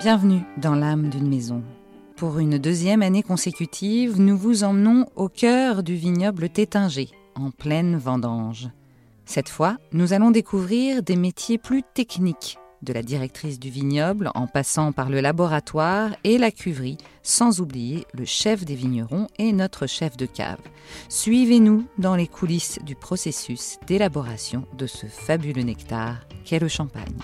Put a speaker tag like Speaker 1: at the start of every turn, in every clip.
Speaker 1: Bienvenue dans l'âme d'une maison. Pour une deuxième année consécutive, nous vous emmenons au cœur du vignoble Tétinger, en pleine vendange. Cette fois, nous allons découvrir des métiers plus techniques, de la directrice du vignoble en passant par le laboratoire et la cuverie, sans oublier le chef des vignerons et notre chef de cave. Suivez-nous dans les coulisses du processus d'élaboration de ce fabuleux nectar qu'est le champagne.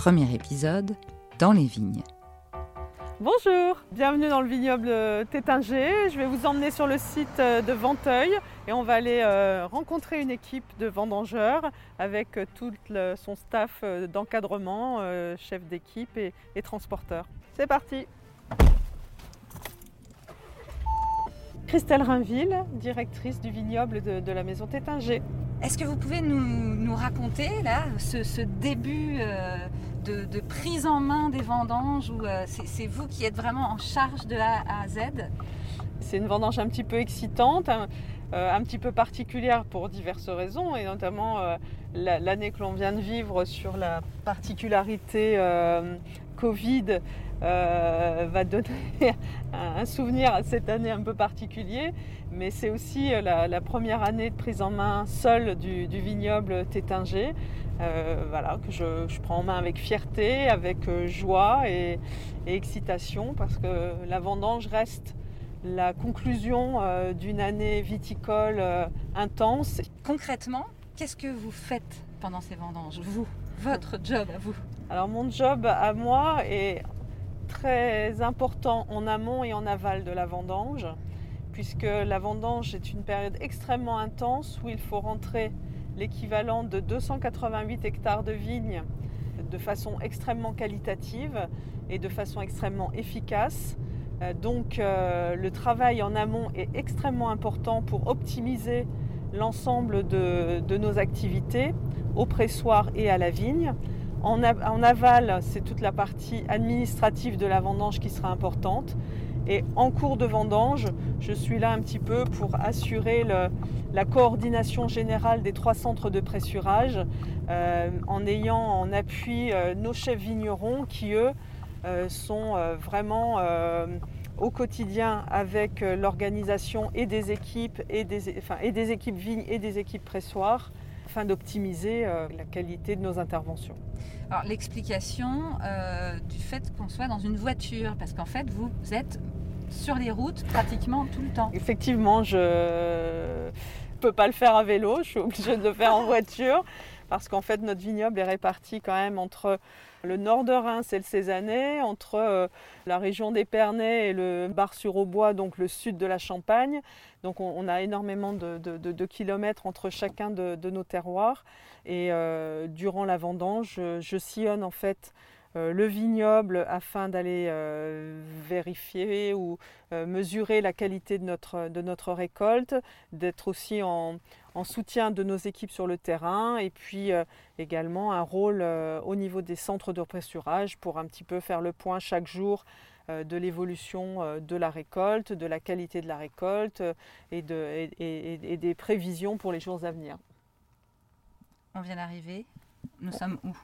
Speaker 1: Premier épisode, dans les vignes.
Speaker 2: Bonjour, bienvenue dans le vignoble Tétinger. Je vais vous emmener sur le site de Venteuil et on va aller euh, rencontrer une équipe de vendangeurs avec tout son staff d'encadrement, euh, chef d'équipe et, transporteurs. C'est parti Christelle Rainville, directrice du vignoble de, la maison Tétinger.
Speaker 1: Est-ce que vous pouvez nous, raconter là ce, début euh, de, prise en main des vendanges où euh, c'est vous qui êtes vraiment en charge de A à Z?
Speaker 2: C'est une vendange un petit peu excitante, un, euh, petit peu particulière pour diverses raisons et notamment l'année que l'on vient de vivre sur la particularité Covid euh, va donner un, souvenir à cette année un peu particulier, mais c'est aussi euh, la, première année de prise en main seule du, vignoble Tétinger, euh, voilà, que je, prends en main avec fierté, avec joie et, excitation, parce que la vendange reste la conclusion d'une année viticole intense.
Speaker 1: Concrètement, qu'est-ce que vous faites pendant ces vendanges, vous, votre job à vous
Speaker 2: Alors mon job à moi est très important en amont et en aval de la vendange, puisque la vendange est une période extrêmement intense où il faut rentrer l'équivalent de 288 hectares de vignes de façon extrêmement qualitative et de façon extrêmement efficace. Euh, donc euh, le travail en amont est extrêmement important pour optimiser l'ensemble de, de, nos activités au pressoir et à la vigne. En, aval, c'est toute la partie administrative de la vendange qui sera importante. Et en cours de vendange, je suis là un petit peu pour assurer la coordination générale des trois centres de pressurage, euh, en ayant en appui euh, nos chefs vignerons qui, eux, euh, sont vraiment au quotidien avec l'organisation et des équipes, et des, et des équipes vignes et des équipes pressoirs afin d'optimiser euh, la qualité de nos interventions.
Speaker 1: Alors l'explication euh, du fait qu'on soit dans une voiture, parce qu'en fait vous êtes sur les routes pratiquement tout le temps.
Speaker 2: Effectivement, je ne peux pas le faire à vélo, je suis obligée de le faire en voiture parce qu'en fait notre vignoble est réparti quand même entre le nord de Reims et le Cézanais, entre euh, la région d'Épernay et le Bar-sur-Aubois, donc le sud de la Champagne. Donc on, a énormément de, kilomètres entre chacun de, nos terroirs. Et euh, durant la vendange, je, sillonne en fait euh, le vignoble afin d'aller vérifier ou mesurer la qualité de notre, de notre récolte, d'être aussi en, en soutien de nos équipes sur le terrain et puis euh, également un rôle euh, au niveau des centres de pressurage pour un petit peu faire le point chaque jour euh, de l'évolution de la récolte, de la qualité de la récolte et, de, et, des prévisions pour les jours à venir.
Speaker 1: On vient d'arriver. Nous sommes où?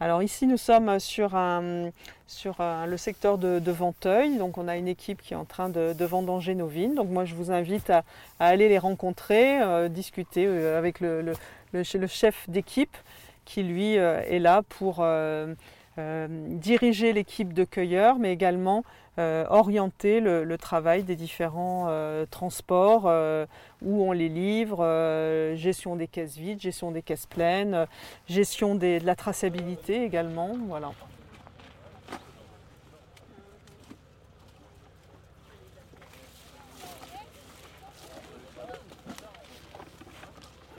Speaker 2: Alors ici, nous sommes sur, sur le secteur de, Venteuil. Donc on a une équipe qui est en train de, vendanger nos vignes. Donc moi, je vous invite à, aller les rencontrer, euh, discuter euh, avec le, chef d'équipe qui, lui, euh, est là pour diriger l'équipe de cueilleurs, mais également euh, orienter le, travail des différents euh, transports, euh, où on les livre, gestion des caisses vides, gestion des caisses pleines, gestion de la traçabilité également. Voilà.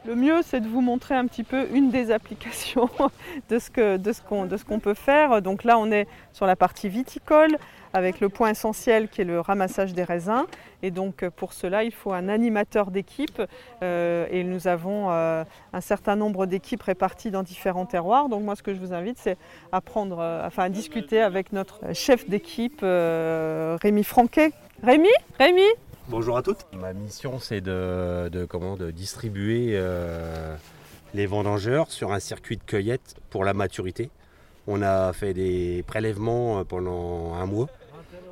Speaker 2: Le mieux, c'est de vous montrer un petit peu une des applications de ce qu'on peut faire. Donc là, on est sur la partie viticole avec le point essentiel qui est le ramassage des raisins. Et donc pour cela, il faut un animateur d'équipe euh, et nous avons euh, un certain nombre d'équipes réparties dans différents terroirs. Donc moi, ce que je vous invite, c'est à prendre, euh, enfin à discuter avec notre chef d'équipe, Rémi Franquet. Rémi Rémi
Speaker 3: Bonjour à toutes. Ma mission, c'est de, comment, de distribuer les vendangeurs sur un circuit de cueillette pour la maturité. On a fait des prélèvements pendant un mois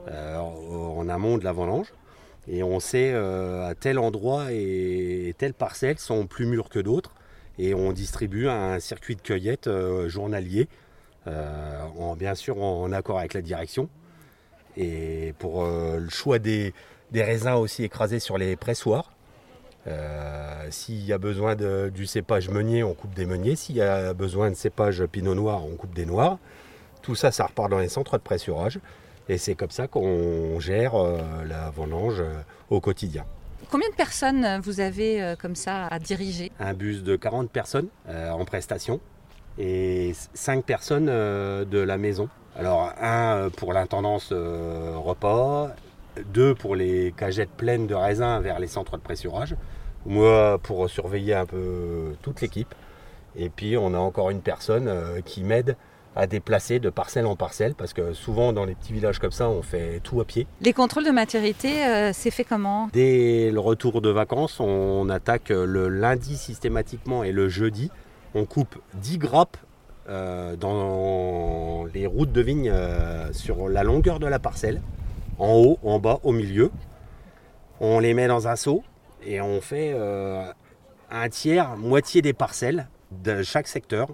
Speaker 3: en amont de la vendange. Et on sait à tel endroit et telle parcelle sont plus mûres que d'autres. Et on distribue un circuit de cueillette journalier, en, bien sûr en accord avec la direction. Et pour le choix des, des raisins aussi écrasés sur les pressoirs. Euh, s'il y a besoin de, du cépage meunier, on coupe des meuniers. S'il y a besoin de cépage pinot noir, on coupe des noirs. Tout ça, ça repart dans les centres de pressurage. Et c'est comme ça qu'on gère euh, la vendange euh, au quotidien.
Speaker 1: Combien de personnes vous avez comme ça à diriger?
Speaker 3: Un bus de 40 personnes en prestation et 5 personnes de la maison. Alors un pour l'intendance repas deux pour les cagettes pleines de raisins vers les centres de pressurage, moi pour surveiller un peu toute l'équipe. Et puis on a encore une personne euh, qui m'aide à déplacer de parcelle en parcelle parce que souvent dans les petits villages comme ça on fait tout à pied.
Speaker 1: Les contrôles de maturité, euh, c'est fait comment?
Speaker 3: Dès le retour de vacances, on attaque le lundi systématiquement et le jeudi. On coupe 10 grappes euh, dans les routes de vigne sur la longueur de la parcelle en haut, en bas, au milieu. On les met dans un seau et on fait euh, un tiers, moitié des parcelles de chaque secteur.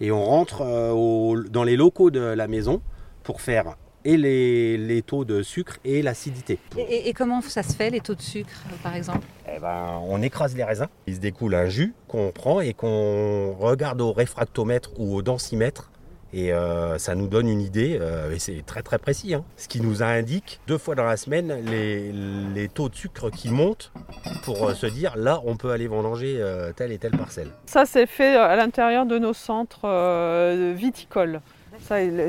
Speaker 3: Et on rentre euh, dans les locaux de la maison pour faire et les, taux de sucre et l'acidité.
Speaker 1: Et, comment ça se fait, les taux de sucre, par exemple?
Speaker 3: Eh ben, On écrase les raisins. Il se découle un jus qu'on prend et qu'on regarde au réfractomètre ou au densimètre et euh, ça nous donne une idée, euh, et c'est très très précis, hein. ce qui nous indique deux fois dans la semaine les, taux de sucre qui montent pour euh, se dire là on peut aller vendanger telle et telle parcelle.
Speaker 2: Ça c'est fait à l'intérieur de nos centres viticoles.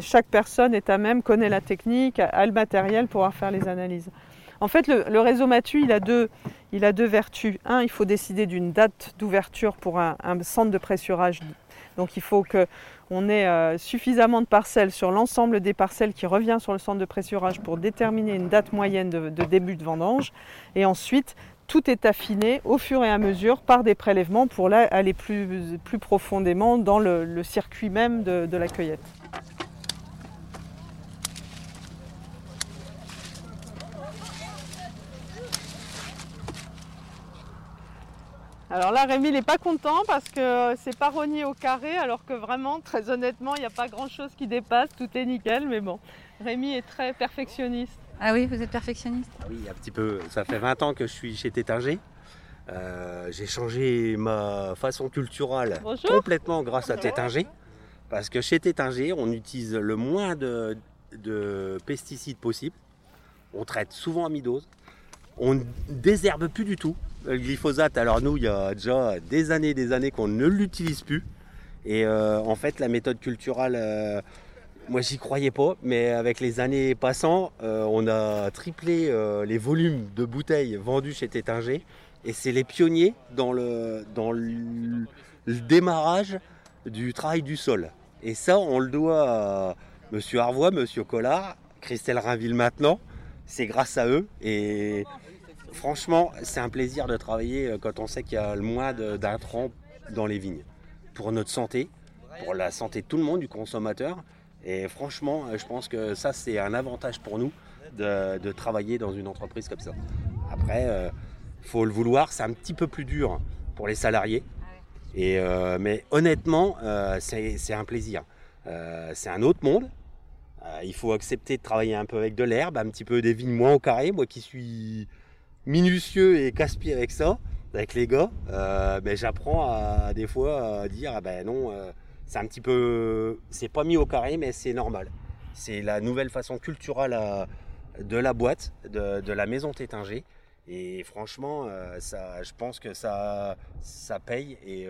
Speaker 2: Chaque personne est à même, connaît la technique, a le matériel pour pouvoir faire les analyses. En fait, le, réseau Matu, il a, deux, il a deux vertus. Un, il faut décider d'une date d'ouverture pour un, centre de pressurage. Donc il faut que on ait euh, suffisamment de parcelles sur l'ensemble des parcelles qui revient sur le centre de pressurage pour déterminer une date moyenne de, début de vendange. Et ensuite, tout est affiné au fur et à mesure par des prélèvements pour aller plus, profondément dans le, circuit même de la cueillette. Alors là, Rémi n'est pas content parce que c'est pas rogné au carré, alors que vraiment, très honnêtement, il n'y a pas grand-chose qui dépasse, tout est nickel, mais bon, Rémi est très perfectionniste.
Speaker 1: Ah oui, vous êtes perfectionniste
Speaker 3: Oui, un petit peu. Ça fait 20 ans que je suis chez Tétinger. Euh, j'ai changé ma façon culturelle complètement grâce à Tétinger. Parce que chez Tétinger, on utilise le moins de, de pesticides possible. On traite souvent à mi-dose. On ne désherbe plus du tout. Le glyphosate, alors nous, il y a déjà des années des années qu'on ne l'utilise plus. Et euh, en fait, la méthode culturelle, euh, moi, j'y croyais pas, mais avec les années passant, euh, on a triplé les volumes de bouteilles vendues chez Tétinger. Et c'est les pionniers dans le, démarrage du travail du sol. Et ça, on le doit à Monsieur Arvois, Monsieur Collard, Christelle Rainville maintenant. C'est grâce à eux. Et Franchement, c'est un plaisir de travailler euh, quand on sait qu'il y a le moins d'intrants dans les vignes. Pour notre santé, pour la santé de tout le monde, du consommateur. Et franchement, euh, je pense que ça, c'est un avantage pour nous de, travailler dans une entreprise comme ça. Après, il euh, faut le vouloir, c'est un petit peu plus dur pour les salariés. Et, mais honnêtement, c'est un plaisir. c'est un autre monde. il faut accepter de travailler un peu avec de l'herbe, un petit peu des vignes moins au carré. Moi qui suis minutieux et casse-pied avec ça, avec les gars, euh, ben, j'apprends à des fois à dire ah ben non, euh, c'est un petit peu, c'est pas mis au carré, mais c'est normal. C'est la nouvelle façon culturelle de la boîte, de, la maison Tétinger. Et franchement, euh, je pense que ça paye et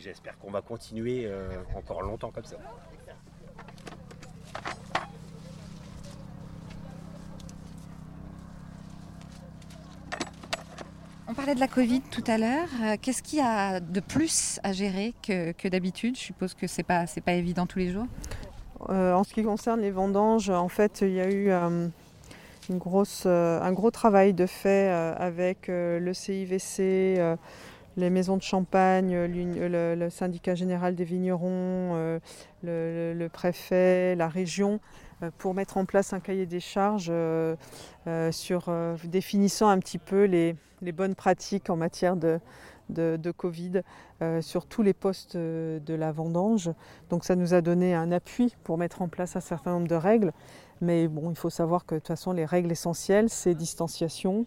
Speaker 3: j'espère qu'on va continuer encore longtemps comme ça.
Speaker 1: On parlait de la Covid tout à l'heure. Euh, qu'est-ce qu'il y a de plus à gérer que, d'habitude? Je suppose que ce n'est pas, pas évident tous les jours.
Speaker 2: Euh, en ce qui concerne les vendanges, en fait, il y a eu euh, une grosse, un gros travail de fait avec le CIVC, les maisons de champagne, le, syndicat général des vignerons, le, préfet, la région, pour mettre en place un cahier des charges sur définissant un petit peu les, bonnes pratiques en matière de, Covid sur tous les postes de la vendange. Donc ça nous a donné un appui pour mettre en place un certain nombre de règles. Mais bon, il faut savoir que de toute façon, les règles essentielles, c'est distanciation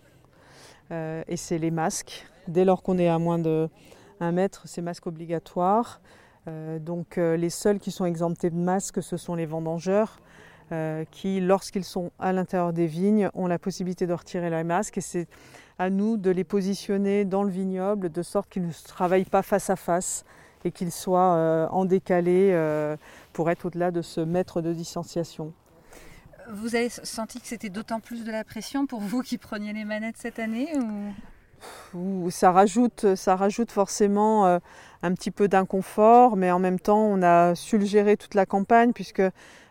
Speaker 2: euh, et c'est les masques. Dès lors qu'on est à moins de 1 mètre, c'est masque obligatoire. Euh, donc euh, les seuls qui sont exemptés de masque, ce sont les vendangeurs qui, lorsqu'ils sont à l'intérieur des vignes, ont la possibilité de retirer leurs masques. Et c'est à nous de les positionner dans le vignoble de sorte qu'ils ne travaillent pas face à face et qu'ils soient en décalé pour être au-delà de ce mètre de distanciation.
Speaker 1: Vous avez senti que c'était d'autant plus de la pression pour vous qui preniez les manettes cette année
Speaker 2: ou... ça, rajoute, ça rajoute forcément euh, un petit peu d'inconfort, mais en même temps, on a su le gérer toute la campagne puisque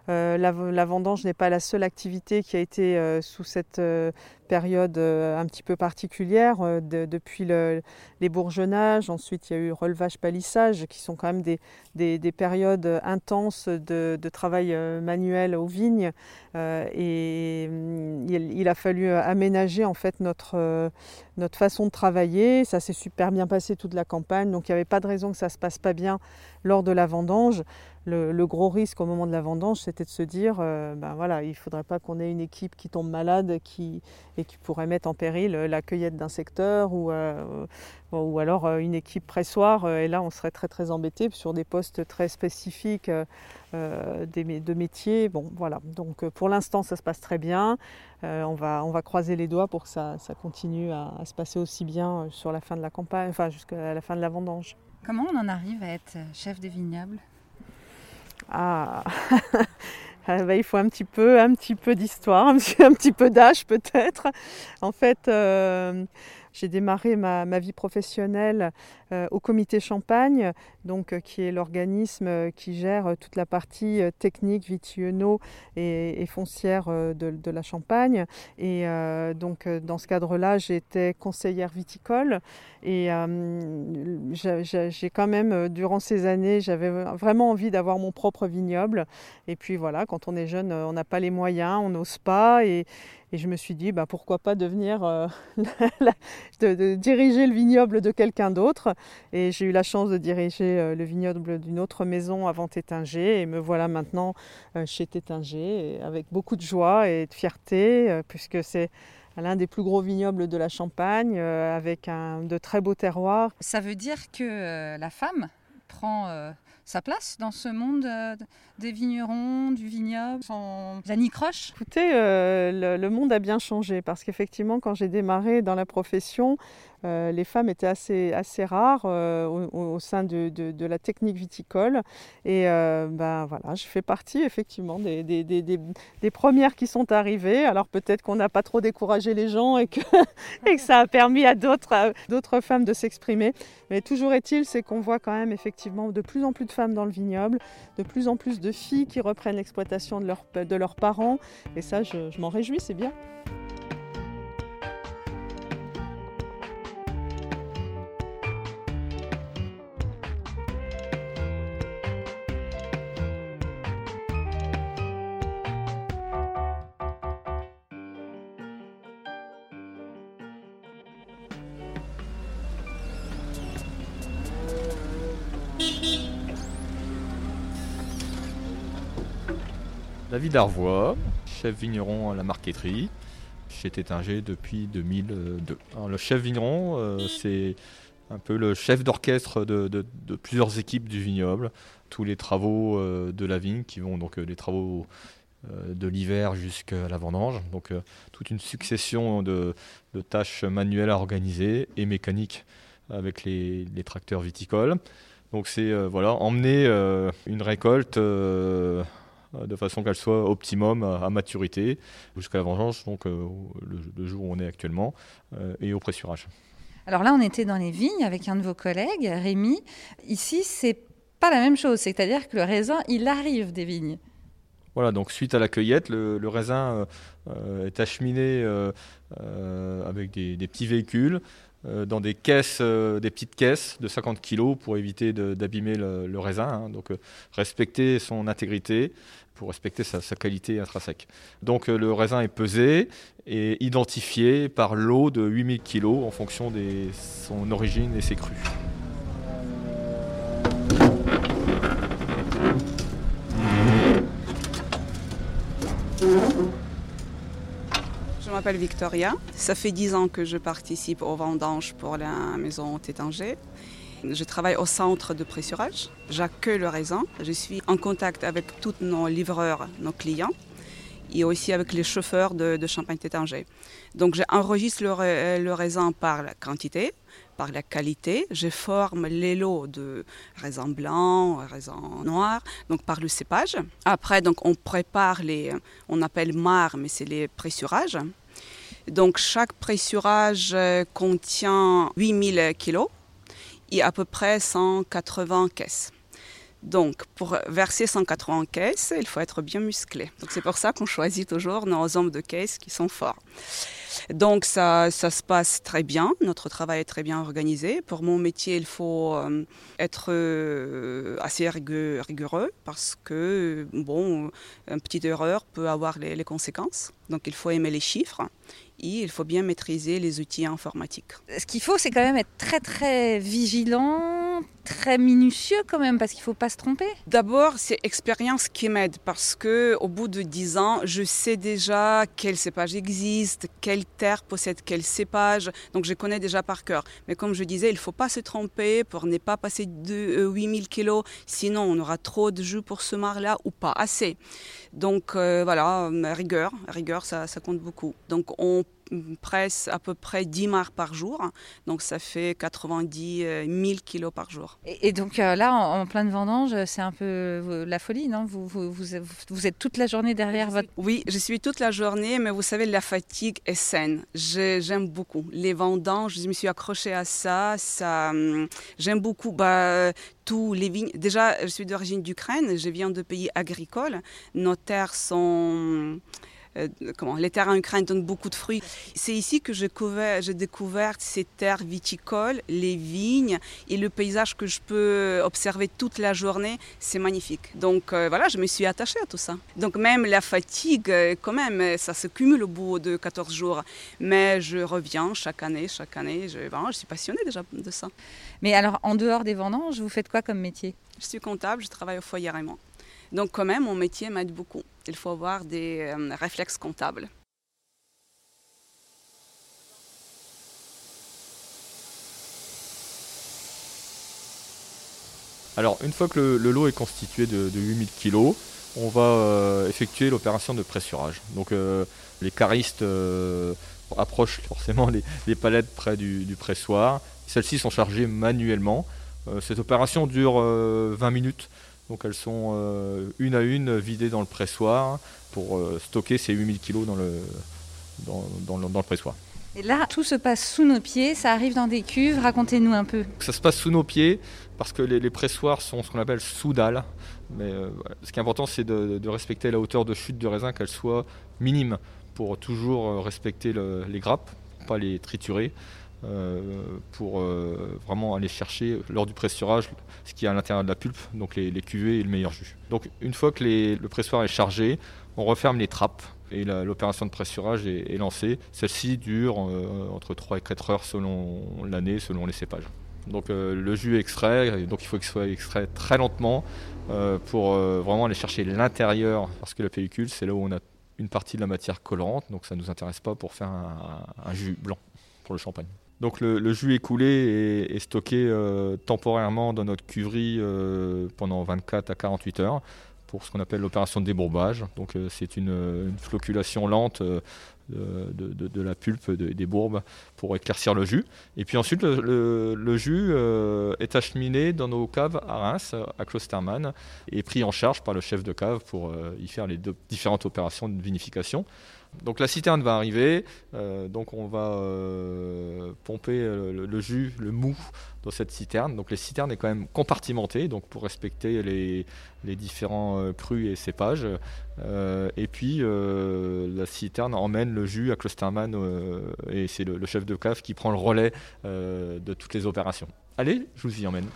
Speaker 2: euh, la, vendange n'est pas la seule activité qui a été euh, sous cette euh, période un petit peu particulière. depuis les bourgeonnages, ensuite il y a eu relevage palissage qui sont quand même des, périodes intenses de, travail manuel aux vignes. et mm, il, a fallu aménager en fait notre, notre façon de travailler. Ça s'est super bien passé toute la campagne, donc il n'y avait pas de raison que ça se passe pas bien lors de la vendange le, gros risque au moment de la vendange, c'était de se dire, euh, ben voilà, il ne faudrait pas qu'on ait une équipe qui tombe malade qui, et qui pourrait mettre en péril la cueillette d'un secteur ou, euh, ou alors euh, une équipe pressoir. et là, on serait très très embêté sur des postes très spécifiques de métiers. Bon, voilà. Donc pour l'instant, ça se passe très bien. on, va, on va croiser les doigts pour que ça, continue à, à, se passer aussi bien sur la fin de la campagne, enfin jusqu'à la fin de la vendange.
Speaker 1: Comment on en arrive à être chef des vignobles?
Speaker 2: Ah, ah bah, il faut un petit peu, un petit peu d'histoire, un petit peu d'âge peut-être. En fait, euh, j'ai démarré ma, vie professionnelle euh, au comité Champagne, donc, euh, qui est l'organisme euh, qui gère toute la partie technique, vitionneau et, foncière de, la Champagne. Et donc, dans ce cadre-là, j'étais conseillère viticole. Et j'ai quand même, durant ces années, j'avais vraiment envie d'avoir mon propre vignoble. Et puis voilà, quand on est jeune, on n'a pas les moyens, on n'ose pas. Et, et je me suis dit, bah, pourquoi pas devenir, euh, de, diriger le vignoble de quelqu'un d'autre. Et j'ai eu la chance de diriger euh, le vignoble d'une autre maison avant Tétinger. Et me voilà maintenant euh, chez Tétinger avec beaucoup de joie et de fierté, puisque c'est l'un des plus gros vignobles de la Champagne, avec un, de très beaux terroirs.
Speaker 1: Ça veut dire que la femme prend sa place dans ce monde euh, des vignerons, du vignoble, sans anicroche
Speaker 2: Écoutez, euh, le, monde a bien changé parce qu'effectivement, quand j'ai démarré dans la profession, euh, les femmes étaient assez, assez rares euh, au, sein de, de, la technique viticole. Et euh, ben, voilà, je fais partie effectivement des, des, des, premières qui sont arrivées. Alors peut-être qu'on n'a pas trop découragé les gens et que, et que ça a permis à d'autres, d'autres femmes de s'exprimer. Mais toujours est-il, c'est qu'on voit quand même effectivement de plus en plus de femmes dans le vignoble, de plus en plus de filles qui reprennent l'exploitation de, leur, de leurs parents. Et ça, je, je m'en réjouis, c'est bien.
Speaker 4: David Arvois, chef vigneron à la marqueterie chez Tétinger depuis 2002. le chef vigneron, euh, c'est un peu le chef d'orchestre de, plusieurs équipes du vignoble. Tous les travaux euh, de la vigne qui vont donc euh, les travaux de l'hiver jusqu'à la vendange. Donc toute une succession de, tâches manuelles à organiser et mécaniques avec les, tracteurs viticoles. Donc c'est voilà, emmener une récolte de façon qu'elle soit optimum à, maturité jusqu'à la vengeance, donc euh, le, jour où on est actuellement, euh, et au pressurage.
Speaker 1: Alors là, on était dans les vignes avec un de vos collègues, Rémi. Ici, c'est pas la même chose, c'est-à-dire que le raisin, il arrive des vignes.
Speaker 4: Voilà, donc suite à la cueillette, le, raisin est acheminé avec des, petits véhicules dans des caisses, des petites caisses de 50 kg pour éviter d'abîmer le, raisin. Hein. donc respecter son intégrité pour respecter sa, qualité intrinsèque. Donc le raisin est pesé et identifié par l'eau de 8000 kg en fonction de son origine et ses crus.
Speaker 5: M'appelle Victoria. Ça fait dix ans que je participe aux vendanges pour la maison Tétanger. Je travaille au centre de pressurage. J'accueille le raisin. Je suis en contact avec tous nos livreurs, nos clients et aussi avec les chauffeurs de, Champagne Tétanger. Donc j'enregistre le, le raisin par la quantité, par la qualité. Je forme les lots de raisin blanc, raisin noir, donc par le cépage. Après, donc on prépare les, on appelle mar, mais c'est les pressurages. Donc chaque pressurage euh, contient 8000 kg et à peu près 180 caisses. Donc, pour verser 180 caisses, il faut être bien musclé. Donc, c'est pour ça qu'on choisit toujours nos hommes de caisse qui sont forts. Donc ça, ça se passe très bien, notre travail est très bien organisé. Pour mon métier, il faut euh, être euh, assez rigoureux parce que, bon, une petite erreur peut avoir les, les conséquences. Donc il faut aimer les chiffres et il faut bien maîtriser les outils informatiques.
Speaker 1: Ce qu'il faut, c'est quand même être très très vigilant, très minutieux quand même, parce qu'il ne faut pas se tromper.
Speaker 5: D'abord, c'est expérience qui m'aide, parce que au bout de 10 ans, je sais déjà quel cépage existe, terre possède quel cépage, donc je connais déjà par cœur. Mais comme je disais, il faut pas se tromper pour ne pas passer de 8000 kg, sinon on aura trop de jus pour ce mar-là ou pas assez. Donc euh, voilà, rigueur, rigueur, ça, ça compte beaucoup. Donc on presse à peu près 10 mars par jour. Donc ça fait 90 000 kilos par jour.
Speaker 1: Et, donc euh, là, en, pleine vendange, c'est un peu euh, la folie, non? Vous, vous, vous, êtes toute la journée derrière votre...
Speaker 5: Oui, je suis toute la journée, mais vous savez, la fatigue est saine. J'aime beaucoup. Les vendanges, je me suis accrochée à ça. ça hum, J'aime beaucoup bah, tous les vignes. Déjà, je suis d'origine d'Ukraine, je viens de pays agricoles. Nos terres sont euh, comment, les terrains ukrainiens donnent beaucoup de fruits. C'est ici que j'ai découvert, ces terres viticoles, les vignes et le paysage que je peux observer toute la journée. C'est magnifique. Donc euh, voilà, je me suis attachée à tout ça. Donc même la fatigue, euh, quand même, ça se cumule au bout de 14 jours. Mais je reviens chaque année, chaque année. Je, je suis passionnée déjà de ça.
Speaker 1: Mais alors, en dehors des vendanges, vous faites quoi comme métier?
Speaker 5: Je suis comptable, je travaille au foyer Raymond. Donc quand même, mon métier m'aide beaucoup. Il faut avoir des euh, réflexes comptables.
Speaker 4: Alors, une fois que le, lot est constitué de, 8000 kg, on va euh, effectuer l'opération de pressurage. Donc, euh, les caristes approchent forcément les, palettes près du pressoir. Celles-ci sont chargées manuellement. cette opération dure 20 minutes. Donc elles sont euh, une à une vidées dans le pressoir pour euh, stocker ces 8000 kg dans le, dans, le pressoir.
Speaker 1: Et là, tout se passe sous nos pieds, ça arrive dans des cuves, racontez-nous un peu.
Speaker 4: Ça se passe sous nos pieds parce que les, pressoirs sont ce qu'on appelle sous. Mais euh, ce qui est important, c'est de, respecter la hauteur de chute du raisin, qu'elle soit minime pour toujours respecter les grappes, pas les triturer. Euh, pour euh, vraiment aller chercher lors du pressurage ce qui est à l'intérieur de la pulpe, donc les, cuvées et le meilleur jus. Donc une fois que le pressoir est chargé, on referme les trappes et l'opération de pressurage est, lancée. Celle-ci dure euh, entre 3 et 4 heures selon l'année, selon les cépages. Donc le jus est extrait, donc il faut qu'il soit extrait très lentement pour vraiment aller chercher l'intérieur, parce que la pellicule c'est là où on a une partie de la matière colorante, donc ça ne nous intéresse pas pour faire un jus blanc pour le champagne. Donc le, jus écoulé est, stocké euh, temporairement dans notre cuverie euh, pendant 24 à 48 heures pour ce qu'on appelle l'opération de débourbage. Donc euh, c'est une, floculation lente de, la pulpe des bourbes pour éclaircir le jus. Et puis ensuite le, jus est acheminé dans nos caves à Reims, à Klostermann, et pris en charge par le chef de cave pour y faire les différentes opérations de vinification. Donc la citerne va arriver, euh, donc on va euh, pomper euh, le, jus, le mou dans cette citerne. Donc les citernes est quand même compartimentée, donc pour respecter les, différents crus et cépages. et puis la citerne emmène le jus à Klosterman et c'est le, chef de cave qui prend le relais de toutes les opérations. Allez, je vous y emmène.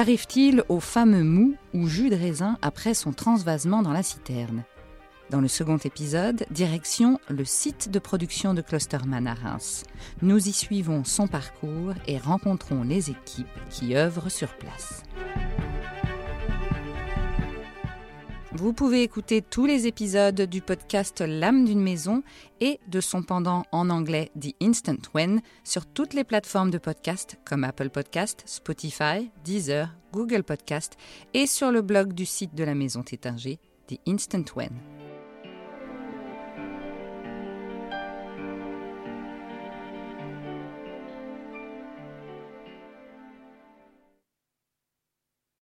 Speaker 1: Qu'arrive-t-il au fameux mou ou jus de raisin après son transvasement dans la citerne? Dans le second épisode, direction le site de production de Clusterman à Reims. Nous y suivons son parcours et rencontrons les équipes qui œuvrent sur place. Vous pouvez écouter tous les épisodes du podcast L'âme d'une maison et de son pendant en anglais The Instant When sur toutes les plateformes de podcast comme Apple Podcast, Spotify, Deezer, Google Podcast et sur le blog du site de la maison Tétinger, The Instant When.